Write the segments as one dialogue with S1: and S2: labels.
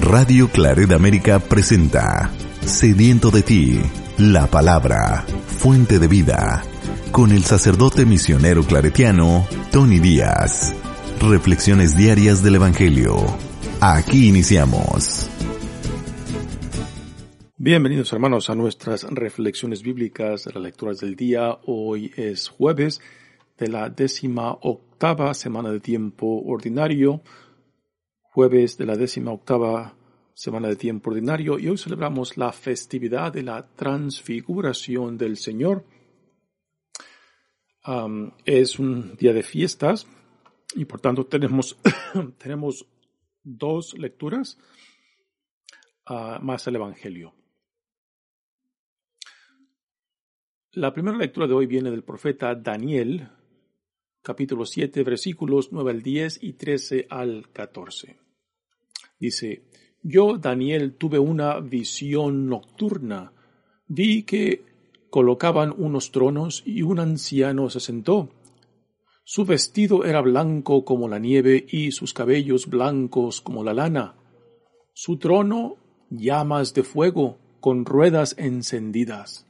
S1: Radio Claret América presenta Sediento de ti, la palabra, fuente de vida, con el sacerdote misionero claretiano Tony Díaz. Reflexiones diarias del Evangelio. Aquí iniciamos.
S2: Bienvenidos hermanos a nuestras reflexiones bíblicas las lecturas del día. Hoy es jueves de la décima octava semana de tiempo ordinario jueves de la décima octava semana de tiempo ordinario y hoy celebramos la festividad de la transfiguración del Señor. es un día de fiestas y por tanto tenemos, tenemos dos lecturas ah, más el Evangelio. La primera lectura de hoy viene del profeta Daniel, capítulo 7, versículos 9 al 10 y 13 al 14. Dice, yo, Daniel, tuve una visión nocturna. Vi que colocaban unos tronos y un anciano se sentó. Su vestido era blanco como la nieve y sus cabellos blancos como la lana. Su trono llamas de fuego con ruedas encendidas.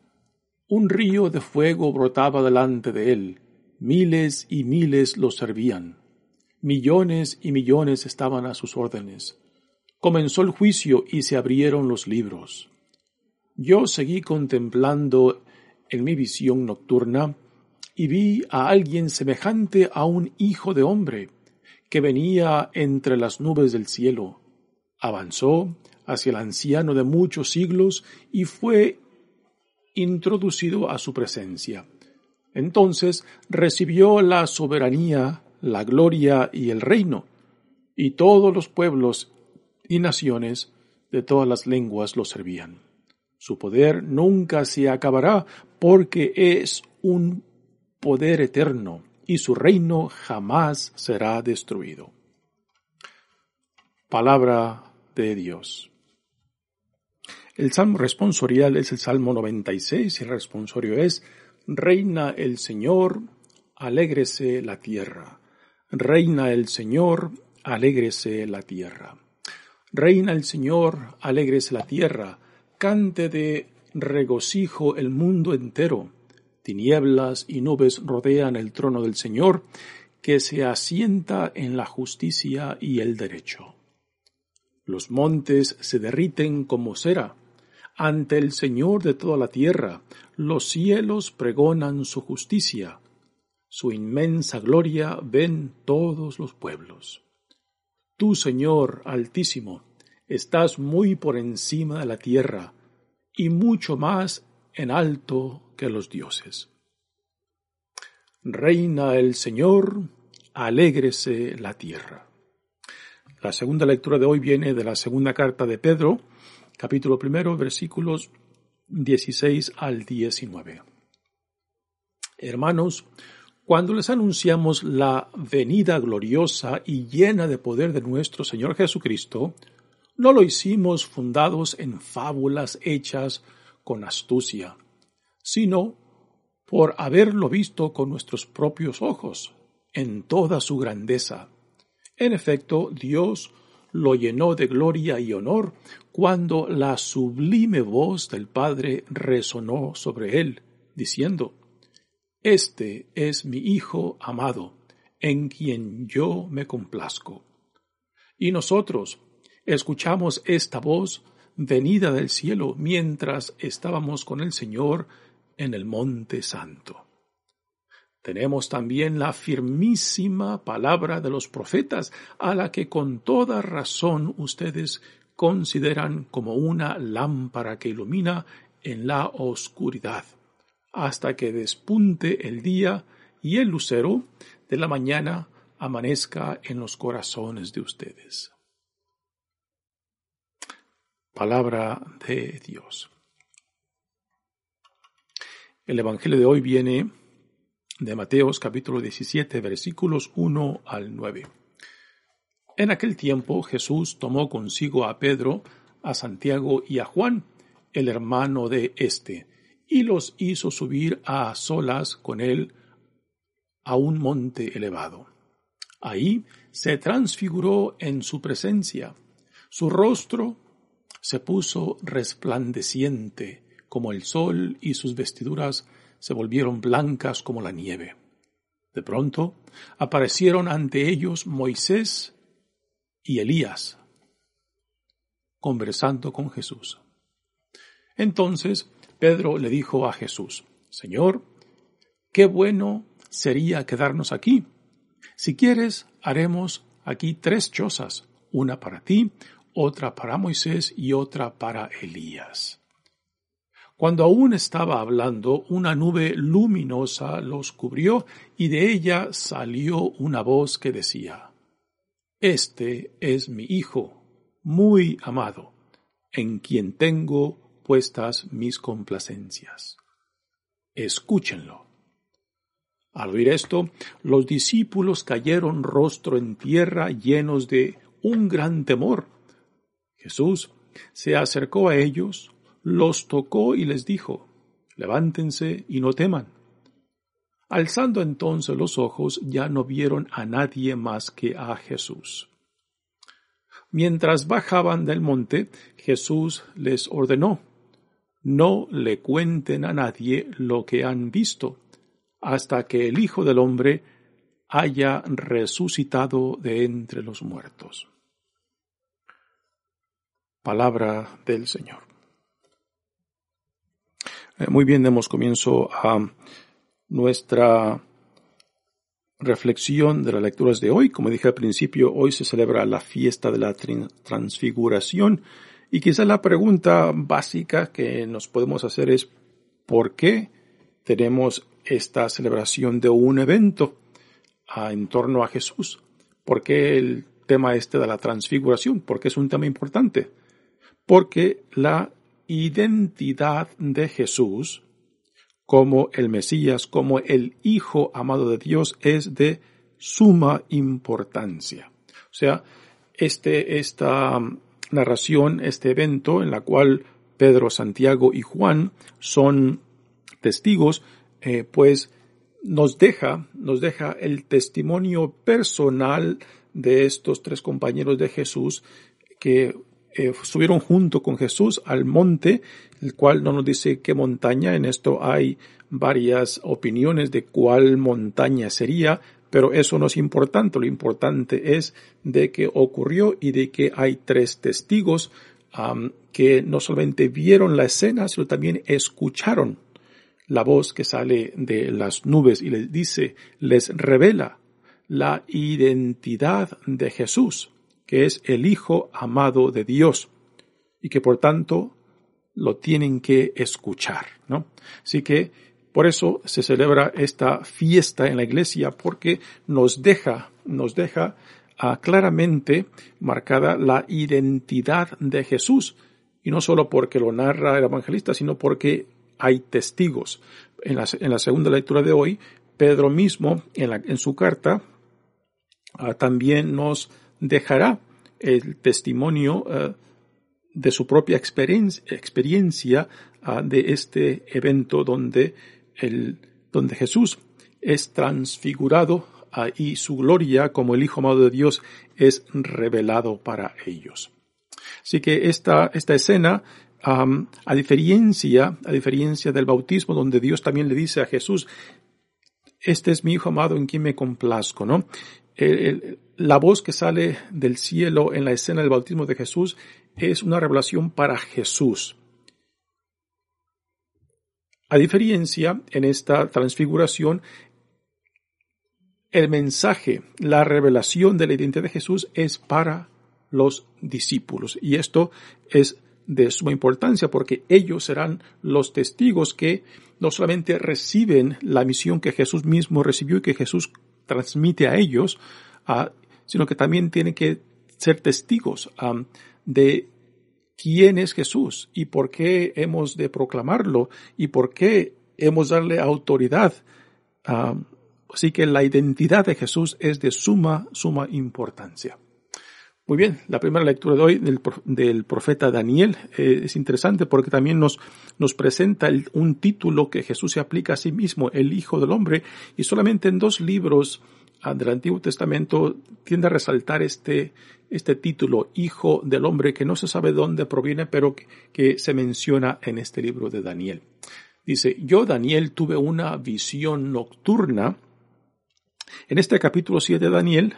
S2: Un río de fuego brotaba delante de él. Miles y miles lo servían. Millones y millones estaban a sus órdenes. Comenzó el juicio y se abrieron los libros. Yo seguí contemplando en mi visión nocturna y vi a alguien semejante a un hijo de hombre que venía entre las nubes del cielo. Avanzó hacia el anciano de muchos siglos y fue introducido a su presencia. Entonces recibió la soberanía, la gloria y el reino, y todos los pueblos y naciones de todas las lenguas lo servían. Su poder nunca se acabará porque es un poder eterno y su reino jamás será destruido. Palabra de Dios. El salmo responsorial es el Salmo 96 y el responsorio es Reina el Señor, alégrese la tierra. Reina el Señor, alégrese la tierra. Reina el Señor, alegres la tierra, cante de regocijo el mundo entero. Tinieblas y nubes rodean el trono del Señor, que se asienta en la justicia y el derecho. Los montes se derriten como cera ante el Señor de toda la tierra, los cielos pregonan su justicia, su inmensa gloria ven todos los pueblos. Tú, Señor Altísimo, estás muy por encima de la tierra y mucho más en alto que los dioses. Reina el Señor, alégrese la tierra. La segunda lectura de hoy viene de la segunda carta de Pedro, capítulo primero, versículos 16 al 19. Hermanos, cuando les anunciamos la venida gloriosa y llena de poder de nuestro Señor Jesucristo, no lo hicimos fundados en fábulas hechas con astucia, sino por haberlo visto con nuestros propios ojos, en toda su grandeza. En efecto, Dios lo llenó de gloria y honor cuando la sublime voz del Padre resonó sobre él, diciendo, este es mi Hijo amado, en quien yo me complazco. Y nosotros escuchamos esta voz venida del cielo mientras estábamos con el Señor en el Monte Santo. Tenemos también la firmísima palabra de los profetas, a la que con toda razón ustedes consideran como una lámpara que ilumina en la oscuridad hasta que despunte el día y el lucero de la mañana amanezca en los corazones de ustedes. Palabra de Dios. El Evangelio de hoy viene de Mateos capítulo 17 versículos 1 al 9. En aquel tiempo Jesús tomó consigo a Pedro, a Santiago y a Juan, el hermano de éste, y los hizo subir a solas con él a un monte elevado. Ahí se transfiguró en su presencia. Su rostro se puso resplandeciente como el sol y sus vestiduras se volvieron blancas como la nieve. De pronto aparecieron ante ellos Moisés y Elías conversando con Jesús. Entonces Pedro le dijo a Jesús, Señor, qué bueno sería quedarnos aquí. Si quieres, haremos aquí tres chozas, una para ti, otra para Moisés y otra para Elías. Cuando aún estaba hablando, una nube luminosa los cubrió y de ella salió una voz que decía, Este es mi Hijo, muy amado, en quien tengo puestas mis complacencias. Escúchenlo. Al oír esto, los discípulos cayeron rostro en tierra llenos de un gran temor. Jesús se acercó a ellos, los tocó y les dijo, levántense y no teman. Alzando entonces los ojos, ya no vieron a nadie más que a Jesús. Mientras bajaban del monte, Jesús les ordenó, no le cuenten a nadie lo que han visto, hasta que el Hijo del Hombre haya resucitado de entre los muertos. Palabra del Señor. Eh, muy bien, demos comienzo a nuestra reflexión de las lecturas de hoy. Como dije al principio, hoy se celebra la fiesta de la transfiguración y quizá la pregunta básica que nos podemos hacer es ¿por qué tenemos esta celebración de un evento en torno a Jesús? ¿Por qué el tema este de la transfiguración? Porque es un tema importante. Porque la identidad de Jesús como el Mesías, como el Hijo amado de Dios, es de suma importancia. O sea, este, esta narración, este evento en la cual Pedro, Santiago y Juan son testigos, eh, pues nos deja, nos deja el testimonio personal de estos tres compañeros de Jesús que eh, subieron junto con Jesús al monte, el cual no nos dice qué montaña, en esto hay varias opiniones de cuál montaña sería, pero eso no es importante, lo importante es de que ocurrió y de que hay tres testigos que no solamente vieron la escena, sino también escucharon la voz que sale de las nubes y les dice, les revela la identidad de Jesús que es el Hijo amado de Dios y que por tanto lo tienen que escuchar, ¿no? Así que por eso se celebra esta fiesta en la iglesia porque nos deja, nos deja ah, claramente marcada la identidad de Jesús y no solo porque lo narra el evangelista, sino porque hay testigos. En la, segunda lectura de hoy, Pedro mismo en, su carta ah, también nos dejará el testimonio eh, de su propia experiencia, ah, de este evento donde, el, donde Jesús es transfigurado ah, y su gloria como el Hijo amado de Dios es revelado para ellos. Así que esta, esta escena, a diferencia, a diferencia del bautismo donde Dios también le dice a Jesús, este es mi Hijo amado en quien me complazco, ¿no? la voz que sale del cielo en la escena del bautismo de Jesús es una revelación para Jesús. A diferencia, en esta transfiguración, el mensaje, la revelación de la identidad de Jesús es para los discípulos. Y esto es de suma importancia porque ellos serán los testigos que no solamente reciben la misión que Jesús mismo recibió y que Jesús transmite a ellos, sino que también tienen que ser testigos de quién es Jesús y por qué hemos de proclamarlo y por qué hemos de darle autoridad. así que la identidad de Jesús es de suma, suma importancia. Muy bien, la primera lectura de hoy del, profeta Daniel eh, es interesante porque también nos, nos presenta un título que Jesús se aplica a sí mismo, el Hijo del Hombre, y solamente en dos libros del Antiguo Testamento tiende a resaltar este, este título, Hijo del Hombre, que no se sabe dónde proviene, pero que, se menciona en este libro de Daniel. Dice, yo Daniel tuve una visión nocturna. En este capítulo 7 de Daniel,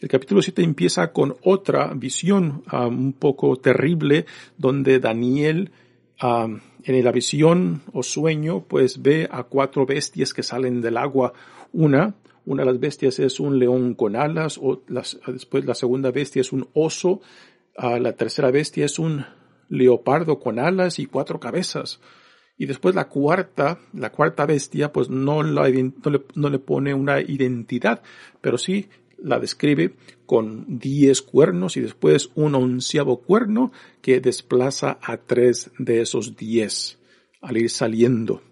S2: el capítulo 7 empieza con otra visión un poco terrible donde Daniel en la visión o sueño pues ve a cuatro bestias que salen del agua. Una, una de las bestias es un león con alas, o después la segunda bestia es un oso, la tercera bestia es un leopardo con alas y cuatro cabezas. Y después la cuarta, la cuarta bestia, pues no, la, no, le, pone una identidad, pero sí la describe con diez cuernos y después un onceavo cuerno que desplaza a tres de esos diez al ir saliendo.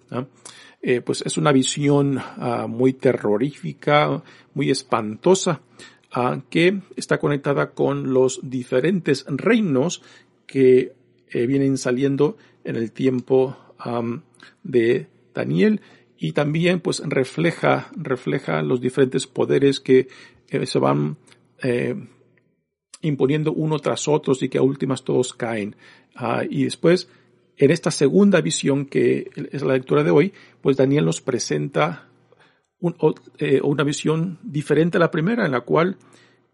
S2: Eh, pues es una visión ah, muy terrorífica, muy espantosa, ah, que está conectada con los diferentes reinos que eh, vienen saliendo en el tiempo de Daniel y también pues refleja, refleja los diferentes poderes que se van eh, imponiendo uno tras otro y que a últimas todos caen. Ah, y después, en esta segunda visión que es la lectura de hoy, pues Daniel nos presenta eh, una visión diferente a la primera, en la cual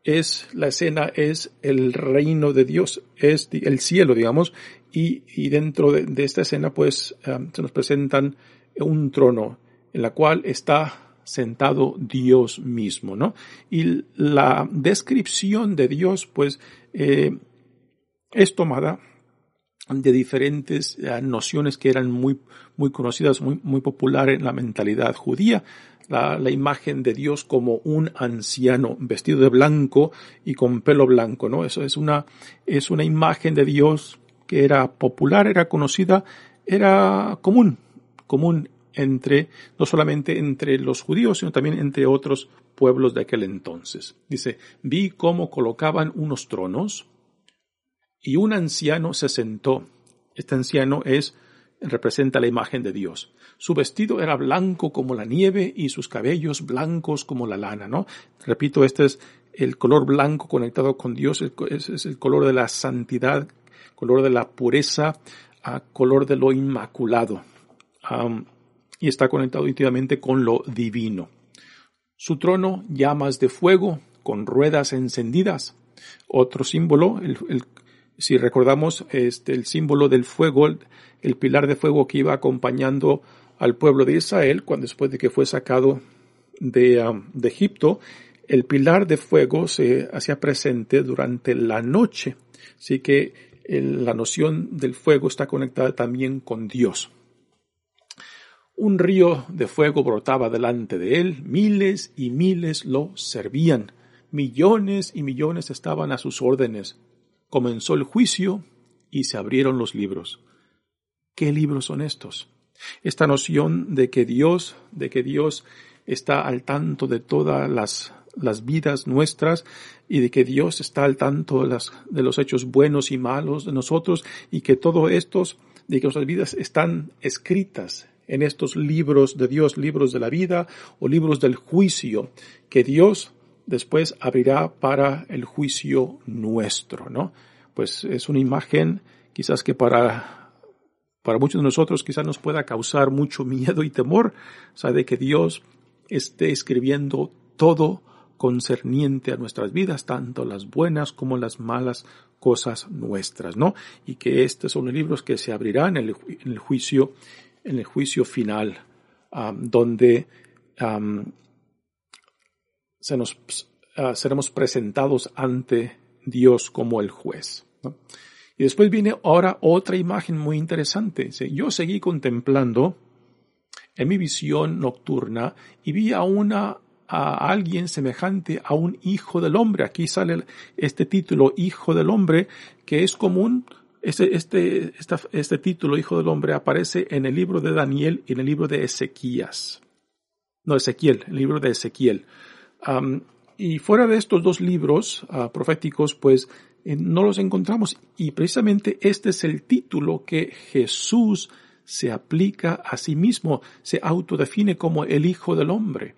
S2: es la escena es el reino de Dios, es el cielo, digamos, y, dentro de, esta escena pues ah, se nos presentan un trono en la cual está sentado Dios mismo, ¿no? Y la descripción de Dios, pues, eh, es tomada de diferentes eh, nociones que eran muy, muy conocidas, muy, muy populares en la mentalidad judía. La, la, imagen de Dios como un anciano vestido de blanco y con pelo blanco, ¿no? Eso es una, es una imagen de Dios que era popular, era conocida, era común, común entre, no solamente entre los judíos, sino también entre otros pueblos de aquel entonces. Dice, vi cómo colocaban unos tronos y un anciano se sentó. Este anciano es, representa la imagen de Dios. Su vestido era blanco como la nieve y sus cabellos blancos como la lana, ¿no? Repito, este es el color blanco conectado con Dios, es, el color de la santidad, color de la pureza, color de lo inmaculado y está conectado íntimamente con lo divino. Su trono llamas de fuego con ruedas encendidas. Otro símbolo, el, si recordamos este, el símbolo del fuego, el, pilar de fuego que iba acompañando al pueblo de Israel cuando después de que fue sacado de, um, de Egipto, el pilar de fuego se hacía presente durante la noche. Así que la noción del fuego está conectada también con Dios. Un río de fuego brotaba delante de él, miles y miles lo servían, millones y millones estaban a sus órdenes. Comenzó el juicio y se abrieron los libros. ¿Qué libros son estos? Esta noción de que Dios, de que Dios está al tanto de todas las, las vidas nuestras y de que Dios está al tanto de, las, de los hechos buenos y malos de nosotros y que todo estos, de que nuestras vidas están escritas en estos libros de Dios, libros de la vida o libros del juicio, que Dios después abrirá para el juicio nuestro, ¿no? Pues es una imagen quizás que para, para muchos de nosotros quizás nos pueda causar mucho miedo y temor, o sea, de que Dios esté escribiendo todo concerniente a nuestras vidas, tanto las buenas como las malas cosas nuestras, ¿no? Y que estos son los libros que se abrirán en el, en el juicio en el juicio final, donde se nos, ah, seremos presentados ante Dios como el juez. Y después viene ahora otra imagen muy interesante. Yo seguí contemplando en mi visión nocturna y vi a una, a alguien semejante a un hijo del hombre. Aquí sale este título, hijo del hombre, que es común. Este, este, este título, hijo del hombre, aparece en el libro de Daniel y en el libro de Ezequías. No, Ezequiel, el libro de Ezequiel. y fuera de estos dos libros ah, proféticos, pues eh, no los encontramos. Y precisamente este es el título que Jesús se aplica a sí mismo, se autodefine como el Hijo del Hombre.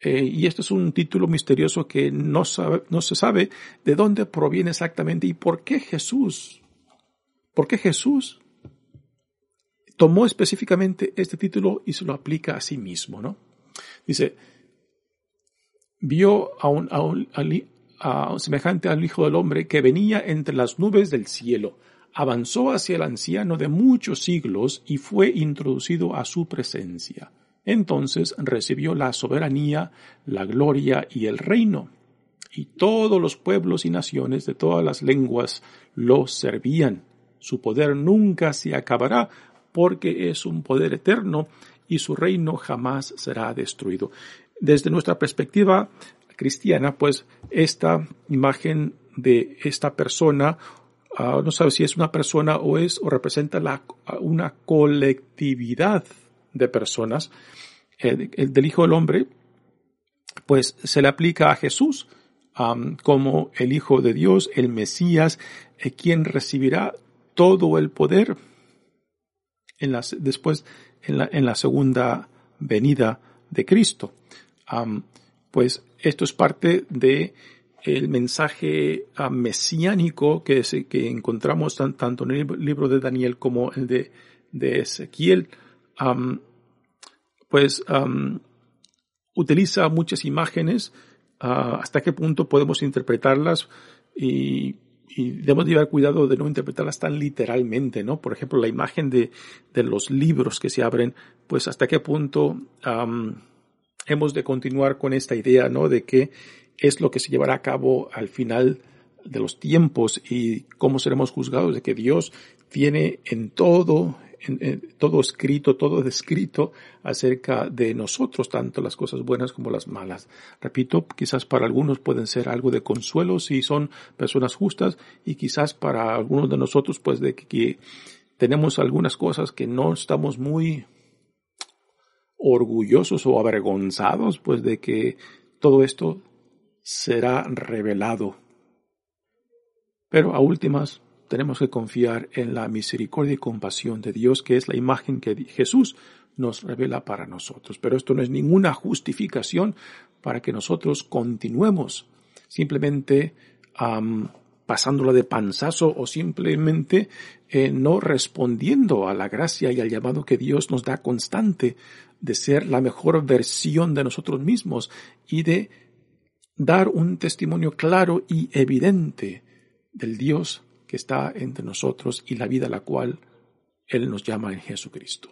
S2: Eh, y este es un título misterioso que no, no se sabe de dónde proviene exactamente y por qué Jesús, por qué Jesús tomó específicamente este título y se lo aplica a sí mismo, ¿no? Dice, vio a un, semejante al Hijo del Hombre que venía entre las nubes del cielo, avanzó hacia el anciano de muchos siglos y fue introducido a su presencia. Entonces recibió la soberanía, la gloria y el reino. Y todos los pueblos y naciones de todas las lenguas lo servían. Su poder nunca se acabará porque es un poder eterno y su reino jamás será destruido. Desde nuestra perspectiva cristiana, pues esta imagen de esta persona Ah, no sabe si es una persona o es o representa la, una colectividad de personas. El, del Hijo del Hombre, pues se le aplica a Jesús como el Hijo de Dios, el Mesías, eh, quien recibirá todo el poder en las, después en la, en la segunda venida de Cristo. pues esto es parte de el mensaje ah, mesiánico que, que encontramos tanto en el libro de Daniel como el de, de Ezequiel, pues utiliza muchas imágenes, ah, hasta qué punto podemos interpretarlas y, debemos llevar cuidado de no interpretarlas tan literalmente, ¿no? Por ejemplo, la imagen de, de los libros que se abren, pues hasta qué punto hemos de continuar con esta idea, ¿no? De que es lo que se llevará a cabo al final de los tiempos y cómo seremos juzgados de que Dios tiene en todo, todo escrito, todo descrito acerca de nosotros, tanto las cosas buenas como las malas. Repito, quizás para algunos pueden ser algo de consuelo si son personas justas y quizás para algunos de nosotros pues de que tenemos algunas cosas que no estamos muy orgullosos o avergonzados pues de que todo esto será revelado. Pero a últimas tenemos que confiar en la misericordia y compasión de Dios, que es la imagen que Jesús nos revela para nosotros. Pero esto no es ninguna justificación para que nosotros continuemos simplemente pasándola de panzazo o simplemente eh, no respondiendo a la gracia y al llamado que Dios nos da constante de ser la mejor versión de nosotros mismos y de dar un testimonio claro y evidente del Dios que está entre nosotros y la vida la cual Él nos llama en Jesucristo.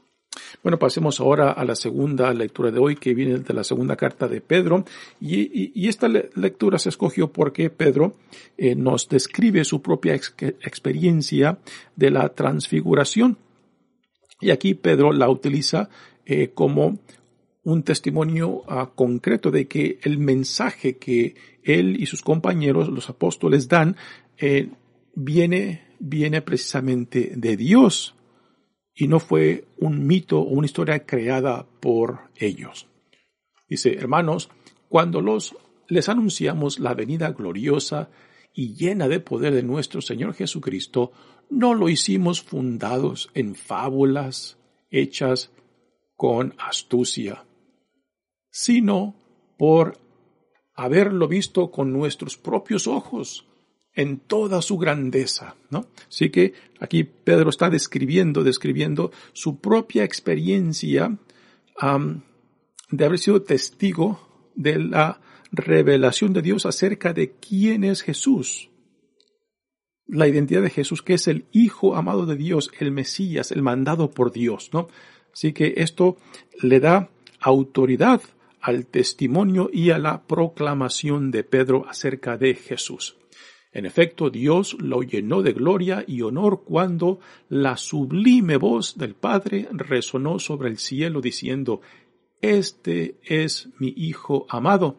S2: Bueno, pasemos ahora a la segunda lectura de hoy, que viene de la segunda carta de Pedro. Y, esta lectura se escogió porque Pedro eh, nos describe su propia experiencia de la transfiguración. Y aquí Pedro la utiliza eh, como un testimonio ah, concreto de que el mensaje que él y sus compañeros, los apóstoles, dan, eh, viene, viene precisamente de Dios y no fue un mito o una historia creada por ellos. Dice, hermanos, cuando los les anunciamos la venida gloriosa y llena de poder de nuestro Señor Jesucristo, no lo hicimos fundados en fábulas hechas con astucia sino por haberlo visto con nuestros propios ojos en toda su grandeza, ¿no? Así que aquí Pedro está describiendo, describiendo su propia experiencia de haber sido testigo de la revelación de Dios acerca de quién es Jesús. La identidad de Jesús, que es el Hijo amado de Dios, el Mesías, el mandado por Dios, ¿no? Así que esto le da autoridad al testimonio y a la proclamación de Pedro acerca de Jesús. En efecto, Dios lo llenó de gloria y honor cuando la sublime voz del Padre resonó sobre el cielo diciendo, Este es mi Hijo amado,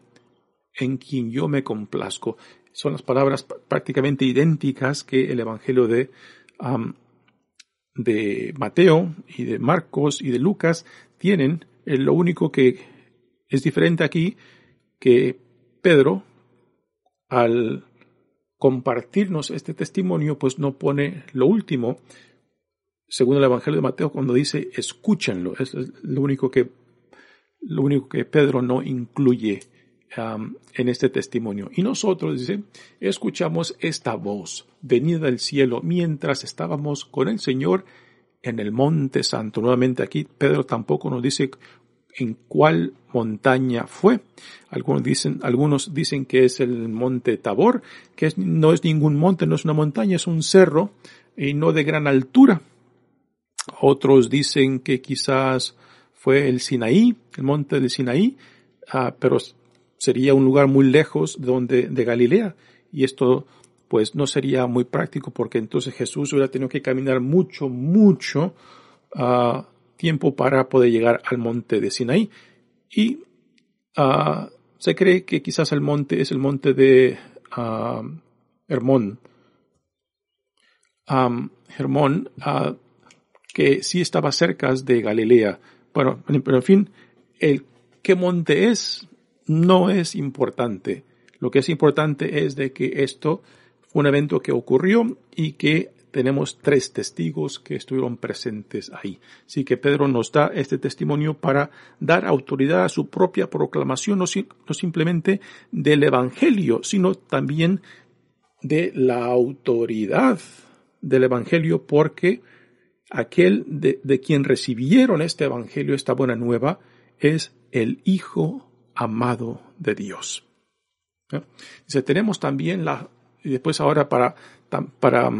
S2: en quien yo me complazco. Son las palabras prácticamente idénticas que el Evangelio de, de Mateo y de Marcos y de Lucas tienen. Lo único que es diferente aquí que Pedro, al compartirnos este testimonio, pues no pone lo último, según el Evangelio de Mateo, cuando dice escúchenlo. Es lo único que, lo único que Pedro no incluye en este testimonio. Y nosotros, dice, escuchamos esta voz venida del cielo mientras estábamos con el Señor en el monte santo. Nuevamente aquí Pedro tampoco nos dice en cuál montaña fue. Algunos dicen, algunos dicen que es el monte Tabor, que no es ningún monte, no es una montaña, es un cerro y no de gran altura. Otros dicen que quizás fue el Sinaí, el monte de Sinaí, ah, pero sería un lugar muy lejos de donde, de Galilea. Y esto pues no sería muy práctico porque entonces Jesús hubiera tenido que caminar mucho, mucho uh, tiempo para poder llegar al monte de Sinaí. Y uh, se cree que quizás el monte es el monte de uh, Hermón. Um, Hermón, que sí estaba cerca de Galilea. Bueno, pero en fin, el qué monte es no es importante. Lo que es importante es de que esto fue un evento que ocurrió y que tenemos tres testigos que estuvieron presentes ahí. Así que Pedro nos da este testimonio para dar autoridad a su propia proclamación, no, simplemente del Evangelio, sino también de la autoridad del Evangelio, porque aquel de, de quien recibieron este Evangelio, esta buena nueva, es el Hijo amado de Dios. Dice, tenemos también la, y después ahora para, para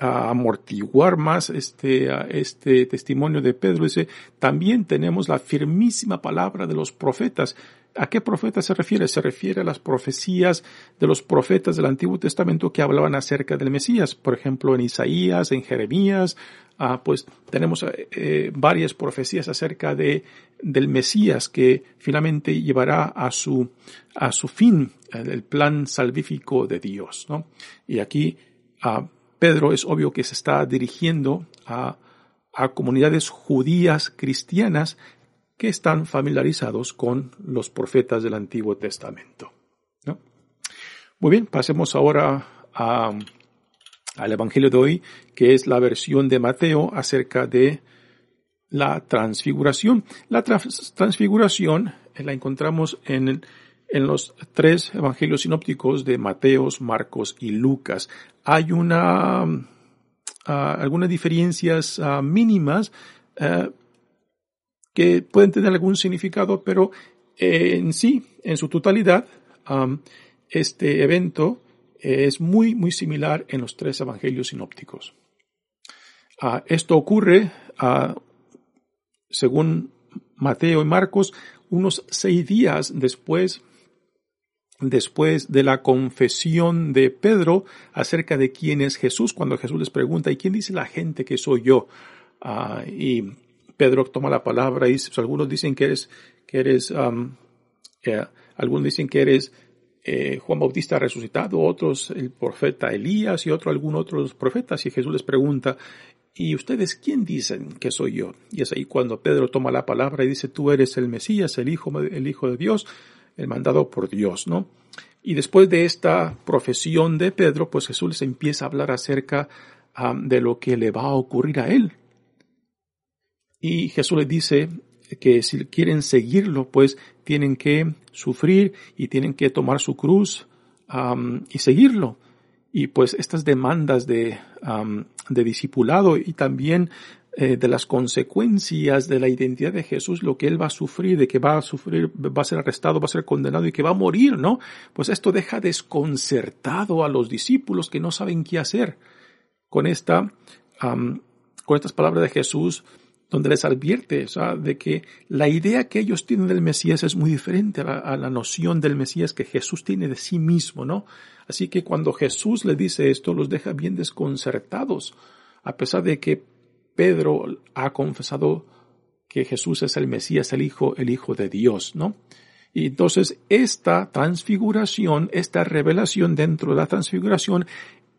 S2: a amortiguar más este, este testimonio de Pedro, dice, también tenemos la firmísima palabra de los profetas. ¿A qué profetas se refiere? Se refiere a las profecías de los profetas del Antiguo Testamento que hablaban acerca del Mesías. Por ejemplo, en Isaías, en Jeremías, ah, pues tenemos eh, varias profecías acerca de, del Mesías que finalmente llevará a su, a su fin el plan salvífico de Dios, ¿no? Y aquí, ah, Pedro es obvio que se está dirigiendo a, comunidades judías cristianas que están familiarizados con los profetas del Antiguo Testamento. Muy bien, pasemos ahora al Evangelio de hoy, que es la versión de Mateo acerca de la transfiguración. La transfiguración la encontramos en en los tres evangelios sinópticos de Mateos, Marcos y Lucas. Hay una, ah, algunas diferencias ah, mínimas ah, que pueden tener algún significado, pero en sí, en su totalidad, este evento es muy, muy similar en los tres evangelios sinópticos. esto ocurre, según Mateo y Marcos, unos seis días después después de la confesión de Pedro acerca de quién es Jesús, cuando Jesús les pregunta, ¿y quién dice la gente que soy yo? Ah, y Pedro toma la palabra y dice, pues, algunos dicen que eres, que eres, eh, algunos dicen que eres eh, Juan Bautista resucitado, otros el profeta Elías y otro algún otro profetas. Y Jesús les pregunta, ¿y ustedes quién dicen que soy yo? Y es ahí cuando Pedro toma la palabra y dice, tú eres el Mesías, el Hijo, el Hijo de Dios el mandado por Dios, ¿no? Y después de esta profesión de Pedro, pues Jesús les empieza a hablar acerca de lo que le va a ocurrir a él. Y Jesús les dice que si quieren seguirlo, pues tienen que sufrir y tienen que tomar su cruz y seguirlo. Y pues estas demandas de, de discipulado y también eh, de las consecuencias de la identidad de Jesús, lo que él va a sufrir, de que va a sufrir, va a ser arrestado, va a ser condenado y que va a morir, ¿no? Pues esto deja desconcertado a los discípulos que no saben qué hacer con esta, con estas palabras de Jesús, donde les advierte de que la idea que ellos tienen del Mesías es muy diferente a la, a la, noción del Mesías que Jesús tiene de sí mismo, ¿no? Así que cuando Jesús les dice esto, los deja bien desconcertados, a pesar de que Pedro ha confesado que Jesús es el Mesías, el Hijo, el Hijo de Dios, ¿no? Y entonces esta transfiguración, esta revelación dentro de la transfiguración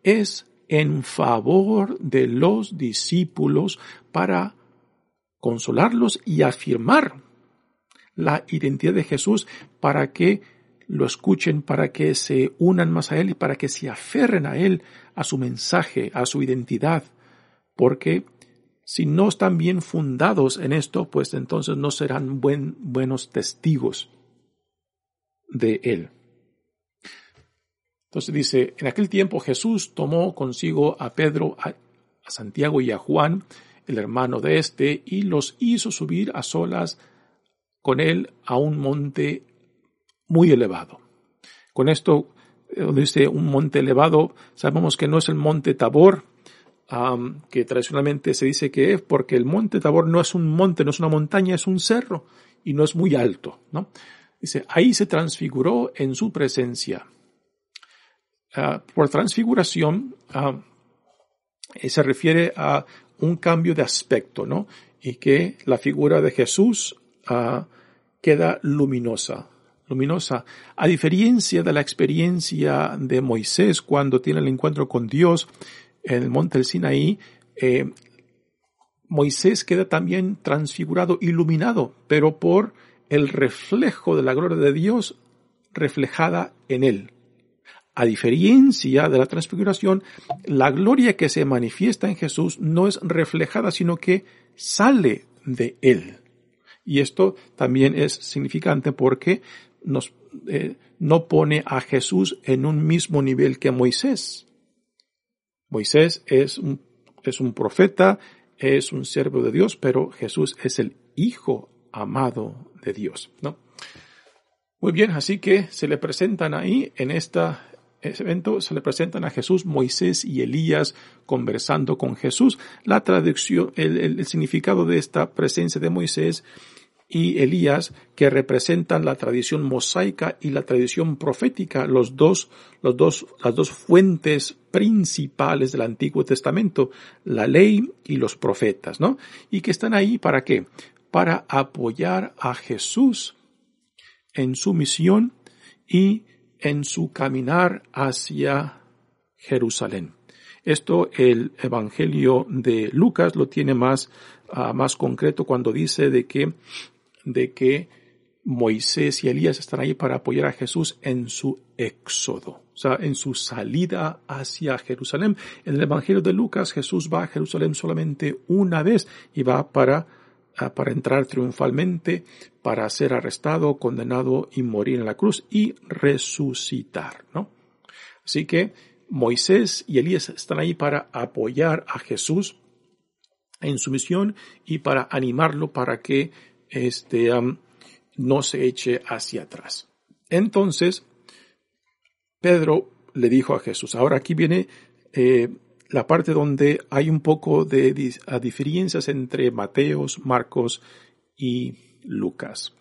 S2: es en favor de los discípulos para consolarlos y afirmar la identidad de Jesús para que lo escuchen, para que se unan más a Él y para que se aferren a Él, a su mensaje, a su identidad, porque si no están bien fundados en esto, pues entonces no serán buen, buenos testigos de Él. Entonces dice, en aquel tiempo Jesús tomó consigo a Pedro, a, a Santiago y a Juan, el hermano de éste, y los hizo subir a solas con él a un monte muy elevado. Con esto, eh, dice un monte elevado, sabemos que no es el monte Tabor, que tradicionalmente se dice que es, porque el monte Tabor no es un monte, no es una montaña, es un cerro y no es muy alto, ¿no? Dice, ahí se transfiguró en su presencia. Ah, por transfiguración eh, se refiere a un cambio de aspecto, ¿no? Y que la figura de Jesús ah, queda luminosa luminosa, a diferencia de la experiencia de Moisés cuando tiene el encuentro con Dios en el monte del Sinaí, eh, Moisés queda también transfigurado, iluminado, pero por el reflejo de la gloria de Dios reflejada en él. A diferencia de la transfiguración, la gloria que se manifiesta en Jesús no es reflejada, sino que sale de él. Y esto también es significante porque nos, eh, no pone a Jesús en un mismo nivel que Moisés. Moisés es un, es un profeta, es un siervo de Dios, pero Jesús es el Hijo amado de Dios, ¿no? Muy bien, así que se le presentan ahí en esta evento se le presentan a Jesús, Moisés y Elías conversando con Jesús. La traducción, el, significado de esta presencia de Moisés y Elías, que representan la tradición mosaica y la tradición profética, los dos, los dos, las dos fuentes principales del Antiguo Testamento, la ley y los profetas, ¿no? Y que están ahí para qué? Para apoyar a Jesús en su misión y en su caminar hacia Jerusalén. Esto el Evangelio de Lucas lo tiene más, ah, más concreto cuando dice de que de que Moisés y Elías están ahí para apoyar a Jesús en su éxodo, o sea, en su salida hacia Jerusalén. En el Evangelio de Lucas, Jesús va a Jerusalén solamente una vez y va para, ah, para entrar triunfalmente, para ser arrestado, condenado y morir en la cruz y resucitar, ¿no? Así que Moisés y Elías están ahí para apoyar a Jesús en su misión y para animarlo para que este, no se eche hacia atrás. Entonces, Pedro le dijo a Jesús, ahora aquí viene eh, la parte donde hay un poco de diferencias entre Mateos, Marcos y Lucas.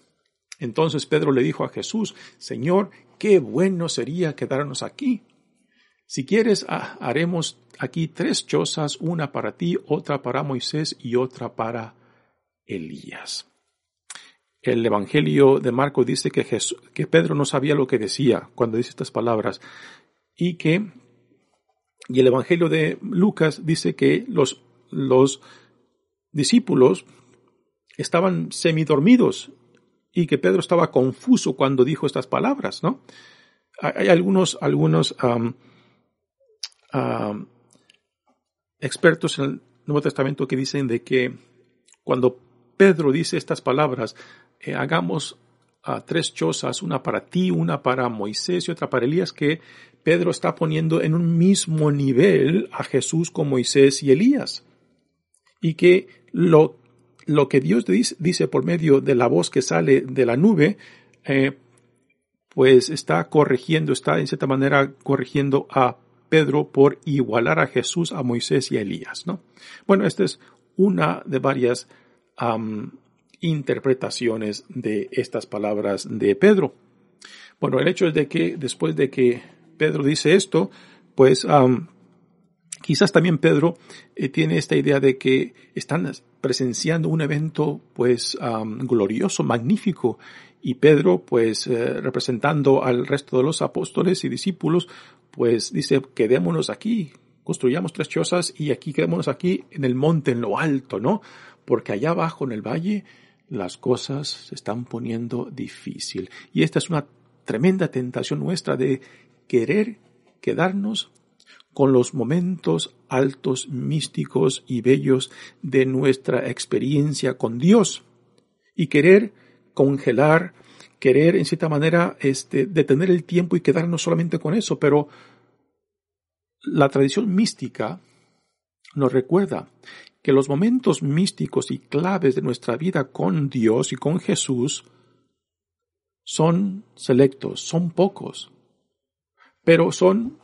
S2: Entonces Pedro le dijo a Jesús, Señor, qué bueno sería quedarnos aquí. Si quieres, haremos aquí tres chozas, una para ti, otra para Moisés y otra para Elías. El Evangelio de Marcos dice que, que Pedro no sabía lo que decía cuando dice estas palabras y que y el Evangelio de Lucas dice que los, los discípulos estaban semidormidos y que Pedro estaba confuso cuando dijo estas palabras, ¿no? Hay algunos, algunos expertos en el Nuevo Testamento que dicen de que cuando Pedro dice estas palabras, eh, hagamos a tres chozas, una para ti, una para Moisés y otra para Elías, que Pedro está poniendo en un mismo nivel a Jesús con Moisés y Elías. Y que lo, lo que Dios dice, dice, por medio de la voz que sale de la nube, eh, pues está corrigiendo, está en cierta manera corrigiendo a Pedro por igualar a Jesús, a Moisés y a Elías, ¿no? Bueno, esta es una de varias interpretaciones de estas palabras de Pedro. Bueno, el hecho es de que después de que Pedro dice esto, pues Quizás también Pedro eh, tiene esta idea de que están presenciando un evento pues glorioso, magnífico, y Pedro pues eh, representando al resto de los apóstoles y discípulos pues dice quedémonos aquí, construyamos tres chozas y aquí quedémonos aquí en el monte, en lo alto, ¿no? Porque allá abajo en el valle las cosas se están poniendo difícil. Y esta es una tremenda tentación nuestra de querer quedarnos con los momentos altos, místicos y bellos de nuestra experiencia con Dios y querer congelar, querer en cierta manera este, detener el tiempo y quedarnos solamente con eso, pero la tradición mística nos recuerda que los momentos místicos y claves de nuestra vida con Dios y con Jesús son selectos, son pocos, pero son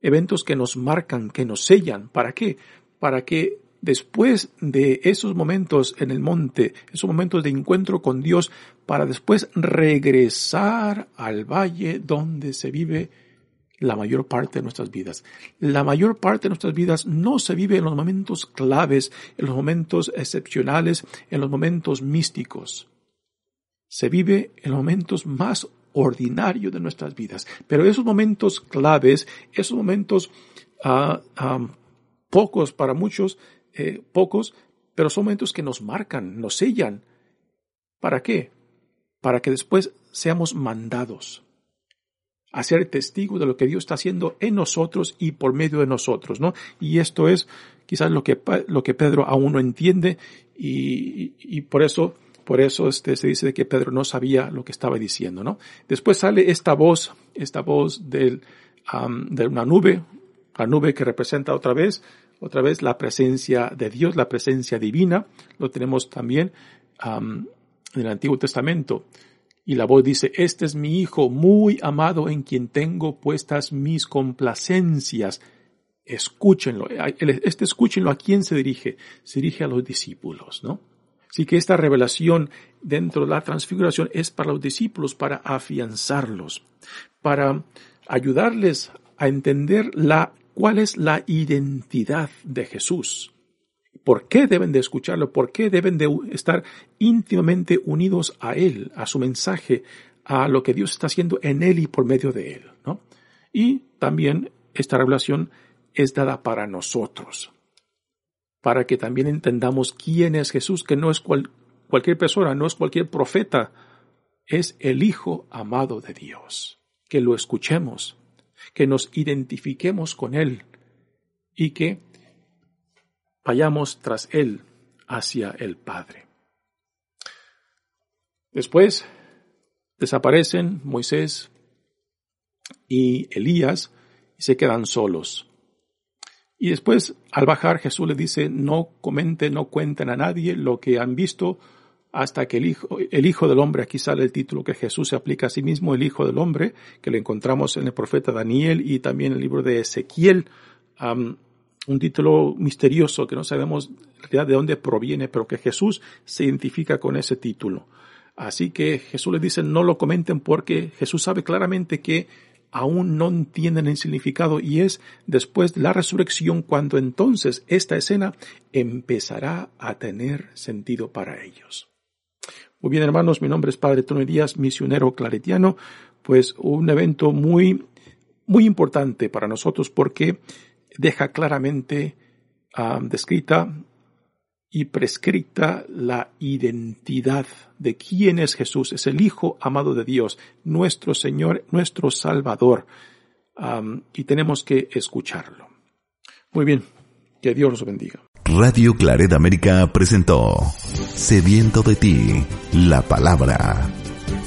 S2: eventos que nos marcan, que nos sellan. ¿Para qué? Para que después de esos momentos en el monte, esos momentos de encuentro con Dios, para después regresar al valle donde se vive la mayor parte de nuestras vidas. La mayor parte de nuestras vidas no se vive en los momentos claves, en los momentos excepcionales, en los momentos místicos. Se vive en los momentos más ordinario de nuestras vidas. Pero esos momentos claves, esos momentos uh, pocos para muchos, eh, pocos, pero son momentos que nos marcan, nos sellan. ¿Para qué? Para que después seamos mandados a ser testigos de lo que Dios está haciendo en nosotros y por medio de nosotros, ¿no? Y esto es quizás lo que, lo que Pedro aún no entiende y, y por eso por eso este, se dice que Pedro no sabía lo que estaba diciendo, ¿no? Después sale esta voz, esta voz del, de una nube, la nube que representa otra vez, otra vez la presencia de Dios, la presencia divina. Lo tenemos también en el Antiguo Testamento. Y la voz dice, este es mi Hijo muy amado en quien tengo puestas mis complacencias. Escúchenlo. Este escúchenlo a quién se dirige. Se dirige a los discípulos, ¿no? Así que esta revelación dentro de la transfiguración es para los discípulos, para afianzarlos, para ayudarles a entender la, cuál es la identidad de Jesús. ¿Por qué deben de escucharlo? ¿Por qué deben de estar íntimamente unidos a Él, a su mensaje, a lo que Dios está haciendo en Él y por medio de Él? ¿no? Y también esta revelación es dada para nosotros para que también entendamos quién es Jesús, que no es cualquier persona, no es cualquier profeta, es el Hijo amado de Dios. Que lo escuchemos, que nos identifiquemos con Él y que vayamos tras Él hacia el Padre. Después desaparecen Moisés y Elías y se quedan solos. Y después, al bajar, Jesús le dice, no comenten, no cuenten a nadie lo que han visto hasta que el Hijo, el Hijo del Hombre, aquí sale el título que Jesús se aplica a sí mismo, el Hijo del Hombre, que lo encontramos en el profeta Daniel y también en el libro de Ezequiel, un título misterioso que no sabemos realidad de dónde proviene, pero que Jesús se identifica con ese título. Así que Jesús le dice, no lo comenten porque Jesús sabe claramente que aún no entienden el significado y es después de la resurrección cuando entonces esta escena empezará a tener sentido para ellos. Muy bien hermanos, mi nombre es Padre Tony Díaz, misionero claretiano, pues un evento muy, muy importante para nosotros porque deja claramente descrita y prescrita la identidad de quién es Jesús. Es el Hijo amado de Dios, nuestro Señor, nuestro Salvador. y tenemos que escucharlo. Muy bien, que Dios los bendiga.
S1: Radio Claret América presentó Sediento de ti, la palabra.